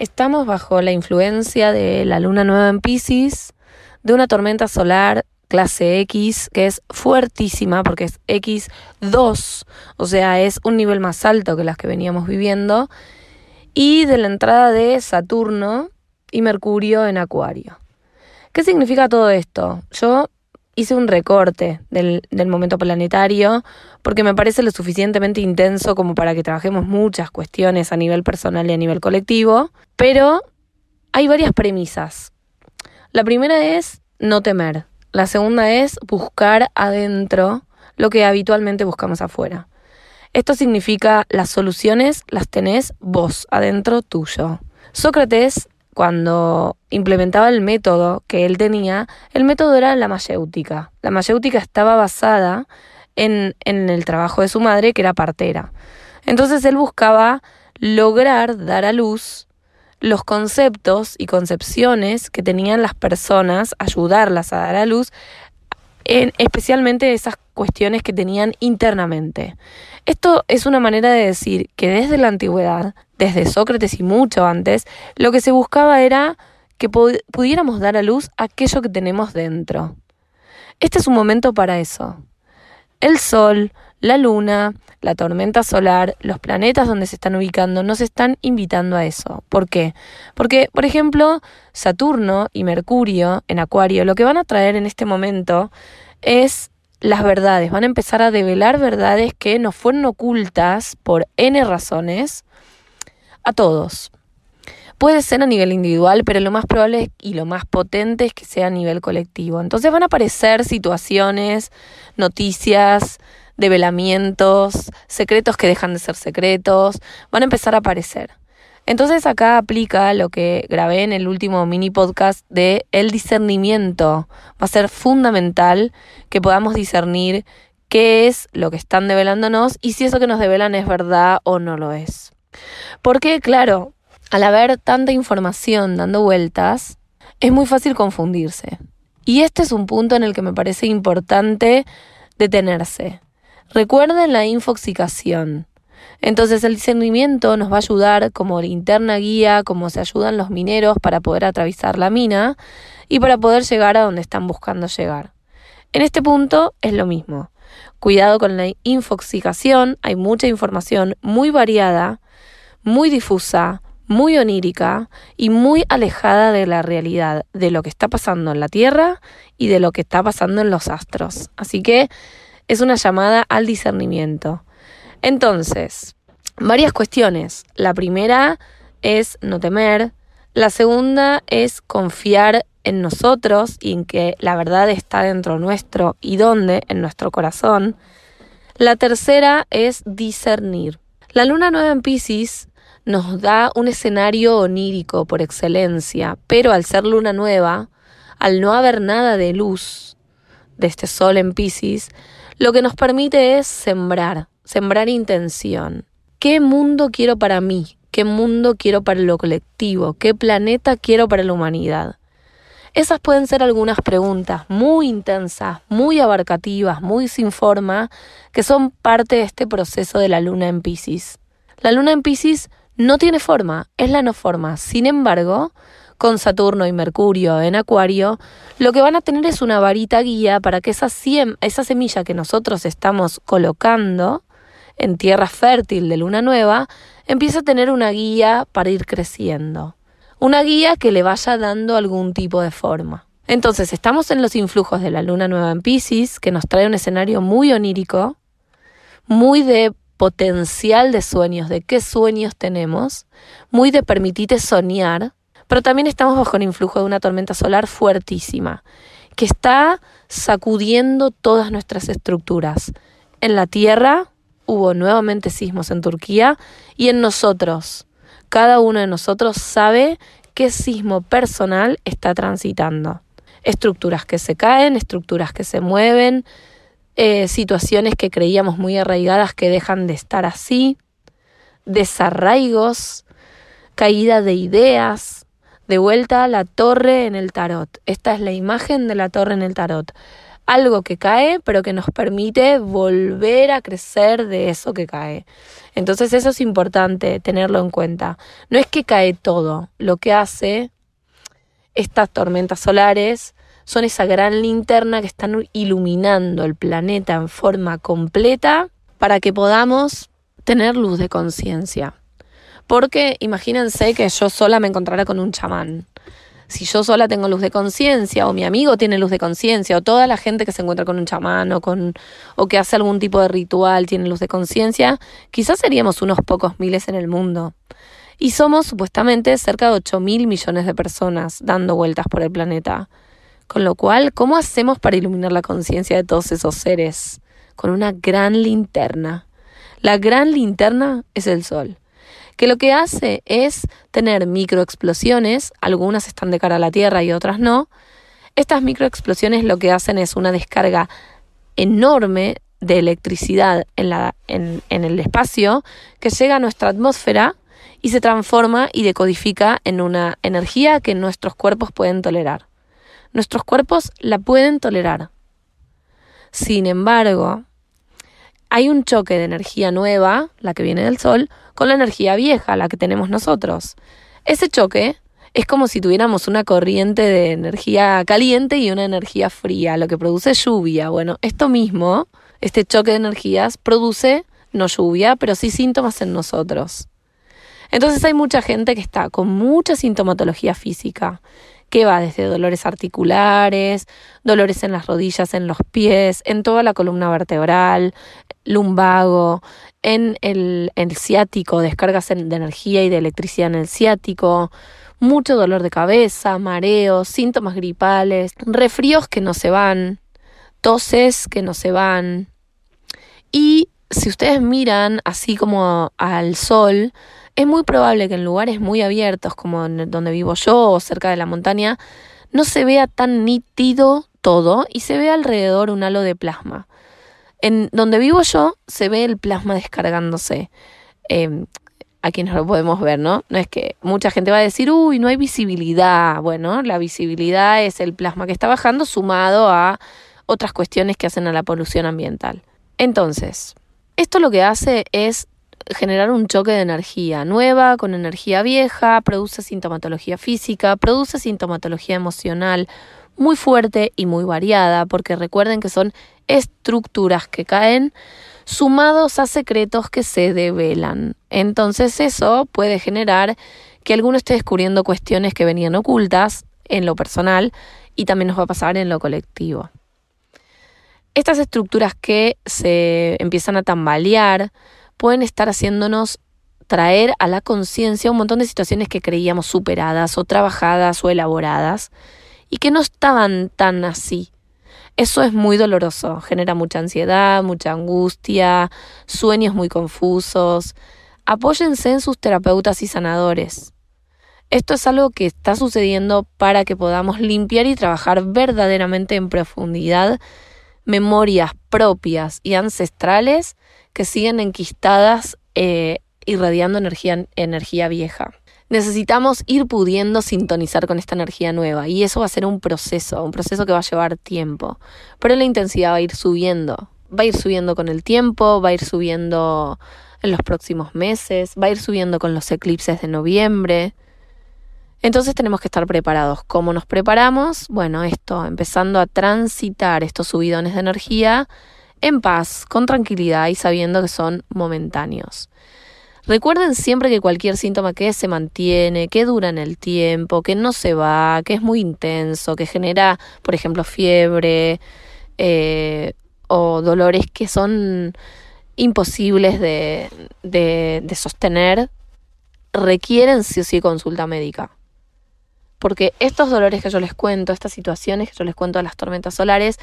Estamos bajo la influencia de la luna nueva en Pisces, de una tormenta solar clase X, que es fuertísima porque es X2, o sea, es un nivel más alto que las que veníamos viviendo, y de la entrada de Saturno y Mercurio en Acuario. ¿Qué significa todo esto? Yo hice un recorte del, momento planetario porque me parece lo suficientemente intenso como para que trabajemos muchas cuestiones a nivel personal y a nivel colectivo, pero hay varias premisas. La primera es no temer. La segunda es buscar adentro lo que habitualmente buscamos afuera. Esto significa las soluciones las tenés vos, adentro tuyo. Sócrates, cuando implementaba el método que él tenía, el método era la mayéutica. La mayéutica estaba basada en, en el trabajo de su madre, que era partera. Entonces él buscaba lograr dar a luz los conceptos y concepciones que tenían las personas, ayudarlas a dar a luz, en especialmente esas cuestiones que tenían internamente. Esto es una manera de decir que desde la antigüedad, desde Sócrates y mucho antes, lo que se buscaba era que pudiéramos dar a luz aquello que tenemos dentro. Este es un momento para eso. El sol, la luna, la tormenta solar, los planetas donde se están ubicando, nos están invitando a eso. ¿Por qué? Porque, por ejemplo, Saturno y Mercurio en Acuario lo que van a traer en este momento es las verdades, van a empezar a develar verdades que nos fueron ocultas por N razones a todos. Puede ser a nivel individual, pero lo más probable y lo más potente es que sea a nivel colectivo. Entonces van a aparecer situaciones, noticias, develamientos, secretos que dejan de ser secretos, van a empezar a aparecer. Entonces acá aplica lo que grabé en el último mini podcast de el discernimiento. Va a ser fundamental que podamos discernir qué es lo que están develándonos y si eso que nos develan es verdad o no lo es. Porque, claro, al haber tanta información dando vueltas, es muy fácil confundirse. Y este es un punto en el que me parece importante detenerse. Recuerden la infoxicación. Entonces el discernimiento nos va a ayudar como linterna guía, como se ayudan los mineros para poder atravesar la mina y para poder llegar a donde están buscando llegar. En este punto es lo mismo. Cuidado con la infoxicación, hay mucha información muy variada, muy difusa, muy onírica y muy alejada de la realidad, de lo que está pasando en la Tierra y de lo que está pasando en los astros. Así que es una llamada al discernimiento. Entonces, varias cuestiones. La primera es no temer. La segunda es confiar en nosotros y en que la verdad está dentro nuestro y dónde, en nuestro corazón. La tercera es discernir. La luna nueva en Pisces nos da un escenario onírico por excelencia, pero al ser luna nueva, al no haber nada de luz de este sol en Pisces, lo que nos permite es sembrar, sembrar intención. ¿Qué mundo quiero para mí? ¿Qué mundo quiero para lo colectivo? ¿Qué planeta quiero para la humanidad? Esas pueden ser algunas preguntas muy intensas, muy abarcativas, muy sin forma, que son parte de este proceso de la luna en Pisces. La luna en Pisces no tiene forma, es la no forma. Sin embargo, con Saturno y Mercurio en Acuario, lo que van a tener es una varita guía para que esa, semilla que nosotros estamos colocando en tierra fértil de luna nueva empiece a tener una guía para ir creciendo. Una guía que le vaya dando algún tipo de forma. Entonces, estamos en los influjos de la luna nueva en Pisces, que nos trae un escenario muy onírico, muy de potencial de sueños, de qué sueños tenemos, muy de permitite soñar, pero también estamos bajo el influjo de una tormenta solar fuertísima, que está sacudiendo todas nuestras estructuras. En la Tierra hubo nuevamente sismos en Turquía y en nosotros. Cada uno de nosotros sabe qué sismo personal está transitando. Estructuras que se caen, estructuras que se mueven, eh, situaciones que creíamos muy arraigadas que dejan de estar así, desarraigos, caída de ideas, de vuelta la torre en el tarot. Esta es la imagen de la torre en el tarot. algo que cae, pero que nos permite volver a crecer de eso que cae. Entonces eso es importante tenerlo en cuenta. No es que cae todo, lo que hace estas tormentas solares son esa gran linterna que están iluminando el planeta en forma completa para que podamos tener luz de conciencia. Porque imagínense que yo sola me encontrara con un chamán. Si yo sola tengo luz de conciencia, o mi amigo tiene luz de conciencia, o toda la gente que se encuentra con un chamán, o, con, o que hace algún tipo de ritual tiene luz de conciencia, quizás seríamos unos pocos miles en el mundo. Y somos supuestamente cerca de 8 mil millones de personas dando vueltas por el planeta. Con lo cual, ¿cómo hacemos para iluminar la conciencia de todos esos seres? Con una gran linterna. La gran linterna es el sol que lo que hace es tener microexplosiones, algunas están de cara a la Tierra y otras no. Estas microexplosiones lo que hacen es una descarga enorme de electricidad en, el espacio que llega a nuestra atmósfera y se transforma y decodifica en una energía que nuestros cuerpos pueden tolerar. Nuestros cuerpos la pueden tolerar. Sin embargo, hay un choque de energía nueva, la que viene del Sol, con la energía vieja, la que tenemos nosotros. Ese choque es como si tuviéramos una corriente de energía caliente y una energía fría, lo que produce lluvia. Bueno, esto mismo, este choque de energías, produce no lluvia, pero sí síntomas en nosotros. Entonces hay mucha gente que está con mucha sintomatología física, que va desde dolores articulares, dolores en las rodillas, en los pies, en toda la columna vertebral, lumbago, en el, ciático, descargas de energía y de electricidad en el ciático, mucho dolor de cabeza, mareos, síntomas gripales, resfríos que no se van, toses que no se van. Y si ustedes miran así como al sol, es muy probable que en lugares muy abiertos como donde vivo yo o cerca de la montaña, no se vea tan nítido todo y se ve alrededor un halo de plasma. En donde vivo yo se ve el plasma descargándose. Eh, aquí no lo podemos ver, ¿no? No es que mucha gente va a decir, uy, no hay visibilidad. Bueno, la visibilidad es el plasma que está bajando sumado a otras cuestiones que hacen a la polución ambiental. Entonces, esto lo que hace es generar un choque de energía nueva con energía vieja, produce sintomatología física, produce sintomatología emocional muy fuerte y muy variada, porque recuerden que son estructuras que caen sumados a secretos que se develan. Entonces eso puede generar que alguno esté descubriendo cuestiones que venían ocultas en lo personal y también nos va a pasar en lo colectivo. Estas estructuras que se empiezan a tambalear pueden estar haciéndonos traer a la conciencia un montón de situaciones que creíamos superadas o trabajadas o elaboradas y que no estaban tan así. Eso es muy doloroso, genera mucha ansiedad, mucha angustia, sueños muy confusos. Apóyense en sus terapeutas y sanadores. Esto es algo que está sucediendo para que podamos limpiar y trabajar verdaderamente en profundidad memorias propias y ancestrales que siguen enquistadas eh, irradiando energía, energía vieja necesitamos ir pudiendo sintonizar con esta energía nueva y eso va a ser un proceso, un proceso que va a llevar tiempo, pero la intensidad va a ir subiendo, va a ir subiendo con el tiempo, va a ir subiendo en los próximos meses, va a ir subiendo con los eclipses de noviembre. Entonces tenemos que estar preparados. ¿Cómo nos preparamos? Bueno, esto, empezando a transitar estos subidones de energía en paz, con tranquilidad y sabiendo que son momentáneos. Recuerden siempre que cualquier síntoma que se mantiene, que dura en el tiempo, que no se va, que es muy intenso, que genera, por ejemplo, fiebre eh, o dolores que son imposibles de, sostener, requieren sí o sí consulta médica. Porque estos dolores que yo les cuento, estas situaciones que yo les cuento de las tormentas solares,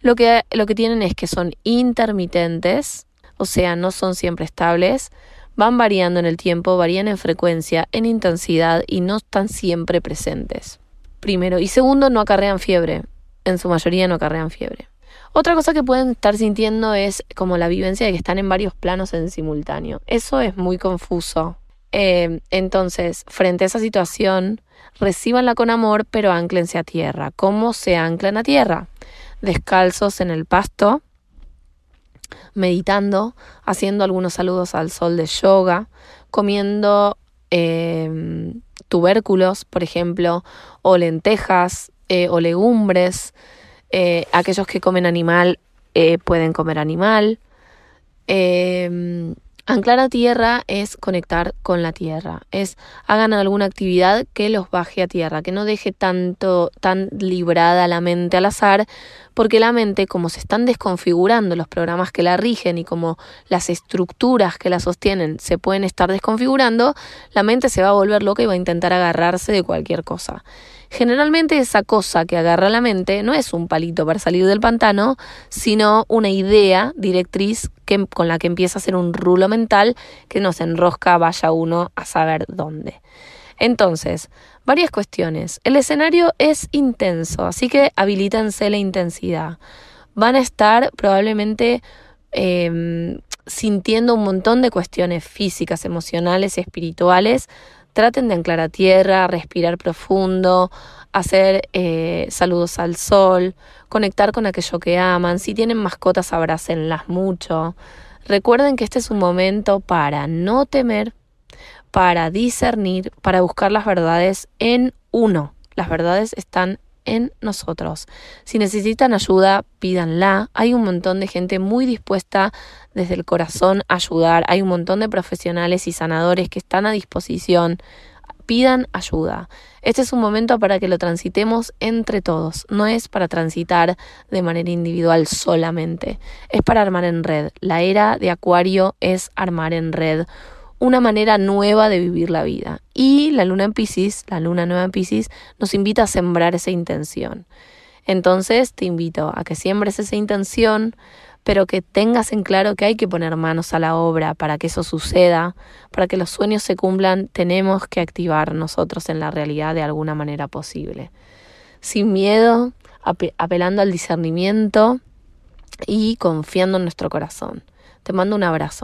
lo que, lo que tienen es que son intermitentes, o sea, no son siempre estables, van variando en el tiempo, varían en frecuencia, en intensidad y no están siempre presentes. Primero. Y segundo, no acarrean fiebre. En su mayoría no acarrean fiebre. Otra cosa que pueden estar sintiendo es como la vivencia de que están en varios planos en simultáneo. Eso es muy confuso. Eh, entonces, frente a esa situación, recibanla con amor, pero anclense a tierra. ¿Cómo se anclan a tierra? descalzos en el pasto, meditando, haciendo algunos saludos al sol de yoga, comiendo em, tubérculos, por ejemplo, o lentejas eh, o legumbres. Eh, aquellos que comen animal pueden comer animal. Anclar a tierra es conectar con la tierra, es hagan alguna actividad que los baje a tierra, que no deje tanto, tan librada la mente al azar, porque la mente, como se están desconfigurando los programas que la rigen y como las estructuras que la sostienen se pueden estar desconfigurando, la mente se va a volver loca y va a intentar agarrarse de cualquier cosa. Generalmente esa cosa que agarra la mente no es un palito para salir del pantano, sino una idea directriz con la que empieza a ser un rulo mental que nos enrosca, vaya uno a saber dónde. Entonces, varias cuestiones. El escenario es intenso, así que habilítense la intensidad. Van a estar probablemente em, sintiendo un montón de cuestiones físicas, emocionales, espirituales traten de anclar a tierra, respirar profundo, hacer eh, saludos al sol, conectar con aquello que aman. Si tienen mascotas, abrácenlas mucho. Recuerden que este es un momento para no temer, para discernir, para buscar las verdades en uno. Las verdades están en nosotros. Si necesitan ayuda, pídanla. Hay un montón de gente muy dispuesta desde el corazón a ayudar. Hay un montón de profesionales y sanadores que están a disposición. Pidan ayuda. Este es un momento para que lo transitemos entre todos. No es para transitar de manera individual solamente. Es para armar en red. La era de Acuario es armar en red una manera nueva de vivir la vida. Y la luna en Pisces, la luna nueva en Pisces, nos invita a sembrar esa intención. Entonces te invito a que siembres esa intención, pero que tengas en claro que hay que poner manos a la obra para que eso suceda, para que los sueños se cumplan, tenemos que activar nosotros en la realidad de alguna manera posible. Sin miedo, apelando al discernimiento y confiando en nuestro corazón. Te mando un abrazo.